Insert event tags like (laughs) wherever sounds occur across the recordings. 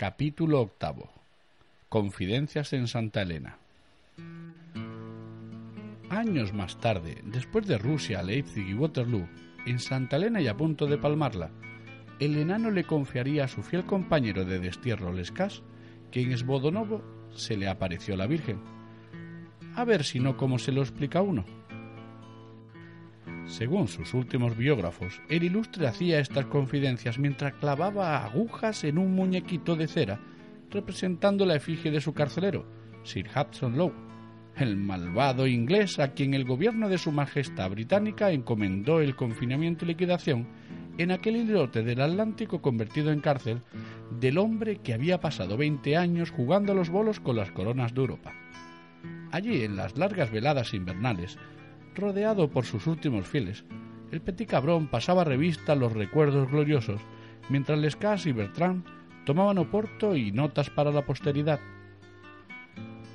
Capítulo octavo. Confidencias en Santa Elena. Años más tarde, después de Rusia, Leipzig y Waterloo, en Santa Elena y a punto de palmarla, el enano le confiaría a su fiel compañero de destierro Lescas que en Esbodonovo se le apareció la Virgen. A ver si no como se lo explica uno. Según sus últimos biógrafos, el ilustre hacía estas confidencias mientras clavaba agujas en un muñequito de cera representando la efigie de su carcelero, Sir Hudson Lowe, el malvado inglés a quien el gobierno de su Majestad Británica encomendó el confinamiento y liquidación en aquel islote del Atlántico convertido en cárcel del hombre que había pasado 20 años jugando a los bolos con las coronas de Europa. Allí, en las largas veladas invernales, rodeado por sus últimos fieles, el petit cabrón pasaba revista a los recuerdos gloriosos, mientras Lescas y Bertrand tomaban oporto y notas para la posteridad.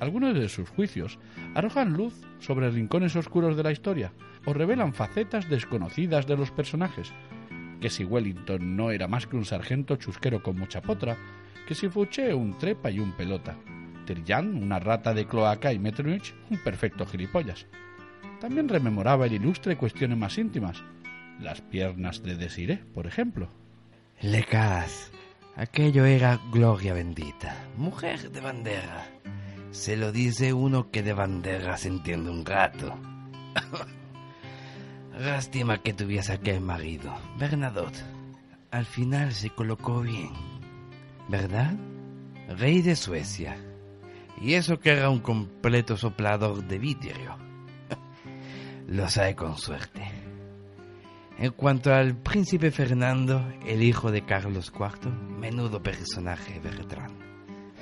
Algunos de sus juicios arrojan luz sobre rincones oscuros de la historia o revelan facetas desconocidas de los personajes, que si Wellington no era más que un sargento chusquero con mucha potra, que si Fouché un trepa y un pelota, Terjan una rata de cloaca y Metternich un perfecto gilipollas. También rememoraba el ilustre cuestiones más íntimas, las piernas de Desiré, por ejemplo. Lecas, aquello era gloria bendita, mujer de bandera. Se lo dice uno que de bandera se entiende un rato. (laughs) Lástima que tuviese aquel marido, Bernadotte. Al final se colocó bien, ¿verdad? Rey de Suecia. Y eso que era un completo soplador de vidrio. Lo sabe con suerte. En cuanto al príncipe Fernando, el hijo de Carlos IV, menudo personaje Bertrand.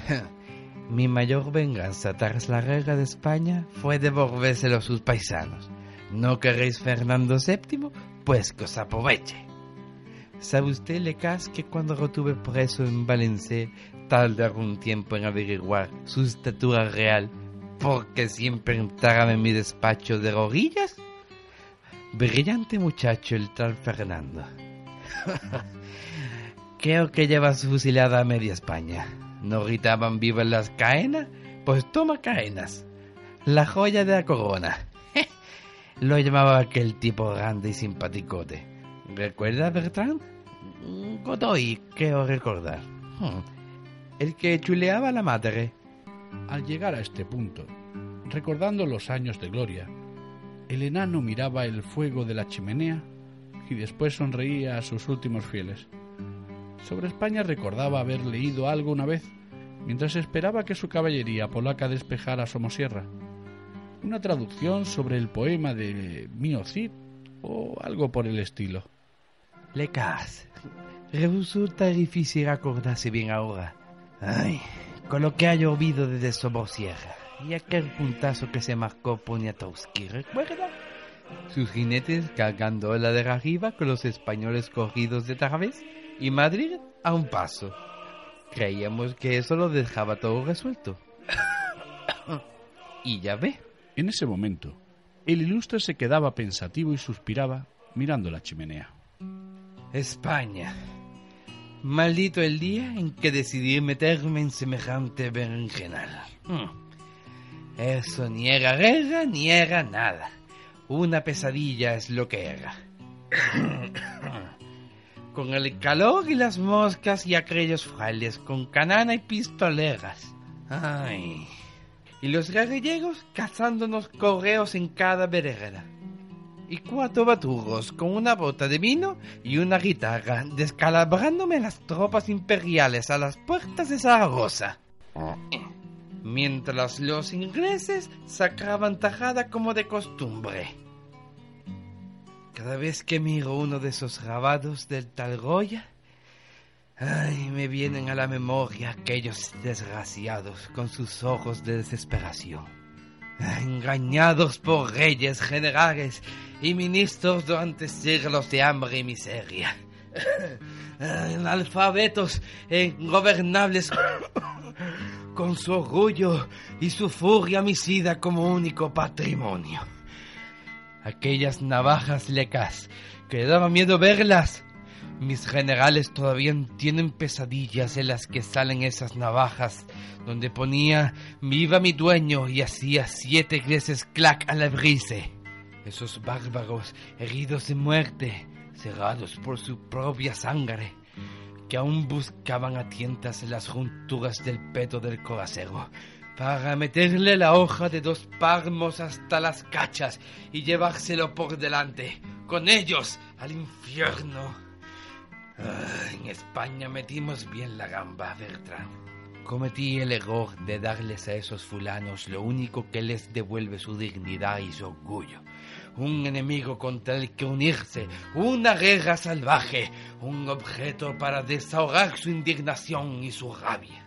(laughs) Mi mayor venganza tras la guerra de España fue devolvérselo a sus paisanos. ¿No queréis Fernando VII? Pues que os aproveche. ¿Sabe usted, Lecas, que cuando lo tuve preso en Valencia tardé algún tiempo en averiguar su estatura real porque siempre entraba en mi despacho de rodillas? Brillante muchacho el tal Fernando. (laughs) Creo que lleva fusilada a media España. ¿No gritaban vivas las caenas? Pues toma caenas. La joya de la corona. (laughs) Lo llamaba aquel tipo grande y simpaticote. ¿Recuerda, Bertrand? Godoy, creo recordar. Hmm. El que chuleaba la madre. Al llegar a este punto, recordando los años de gloria, el enano miraba el fuego de la chimenea y después sonreía a sus últimos fieles. Sobre España recordaba haber leído algo una vez mientras esperaba que su caballería polaca despejara Somosierra. Una traducción sobre el poema de Mio Cid o algo por el estilo. Lecas, resulta difícil acordarse bien ahora. Ay, con lo que ha llovido desde Somosierra y aquel puntazo que se marcó Poniatowski, ¿recuerda? Sus jinetes cargando la de arriba con los españoles corridos de Través y Madrid a un paso. Creíamos que eso lo dejaba todo resuelto. (coughs) y ya ve. En ese momento, el ilustre se quedaba pensativo y suspiraba mirando la chimenea. España. Maldito el día en que decidí meterme en semejante berenjenal. Hmm. Eso ni era guerra ni era nada. Una pesadilla es lo que era. (coughs) con el calor y las moscas y aquellos frailes con canana y pistoleras. Ay. Y los guerrilleros cazándonos correos en cada vereda. Y cuatro baturros con una bota de vino y una guitarra, descalabrándome las tropas imperiales a las puertas de Zaragoza. Mientras los ingleses sacaban tajada como de costumbre. Cada vez que miro uno de esos grabados del tal Goya, ay, me vienen a la memoria aquellos desgraciados con sus ojos de desesperación, engañados por reyes, generales y ministros durante siglos de hambre y miseria, (laughs) analfabetos e ingobernables con su orgullo y su furia homicida como único patrimonio aquellas navajas lecas que daba miedo verlas. Mis generales todavía tienen pesadillas en las que salen esas navajas, donde ponía viva mi dueño y hacía siete veces clac a la brise. Esos bárbaros heridos de muerte, cerrados por su propia sangre, que aún buscaban a tientas en las junturas del peto del coracero, para meterle la hoja de dos palmos hasta las cachas y llevárselo por delante, con ellos al infierno. Ah, en España metimos bien la gamba, Bertrand. Cometí el error de darles a esos fulanos lo único que les devuelve su dignidad y su orgullo. Un enemigo contra el que unirse, una guerra salvaje, un objeto para desahogar su indignación y su rabia.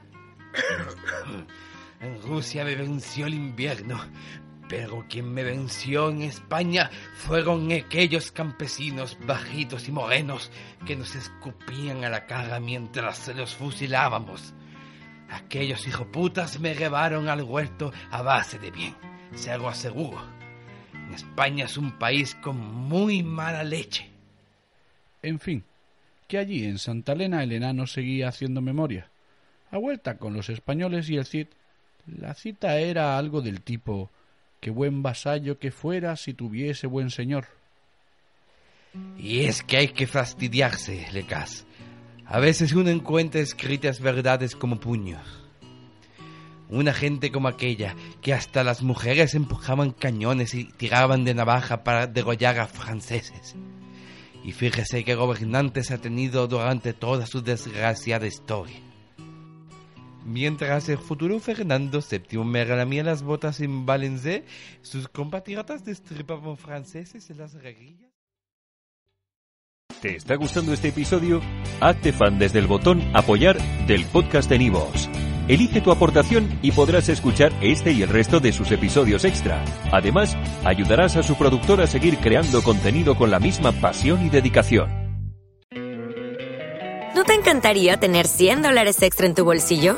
(coughs) En Rusia me venció el invierno, pero quien me venció en España fueron aquellos campesinos bajitos y morenos que nos escupían a la cara mientras los fusilábamos. Aquellos hijoputas me llevaron al huerto a base de bien, se lo aseguro. España es un país con muy mala leche. En fin, que allí en Santa Elena el enano seguía haciendo memoria. A vuelta con los españoles y el Cid la cita era algo del tipo Qué buen vasallo que fuera si tuviese buen señor. Y es que hay que fastidiarse, Lecas. A veces uno encuentra escritas verdades como puños. Una gente como aquella, que hasta las mujeres empujaban cañones y tiraban de navaja para degollar a franceses. Y fíjese qué gobernantes ha tenido durante toda su desgraciada historia. Mientras el futuro Fernando VII me relamía las botas en Valencia, sus compatriotas destripaban franceses en las guerrillas. ¿Te está gustando este episodio? Hazte fan desde el botón Apoyar del podcast de Nivos. Elige tu aportación y podrás escuchar este y el resto de sus episodios extra. Además, ayudarás a su productor a seguir creando contenido con la misma pasión y dedicación. ¿No te encantaría tener 100 dólares extra en tu bolsillo?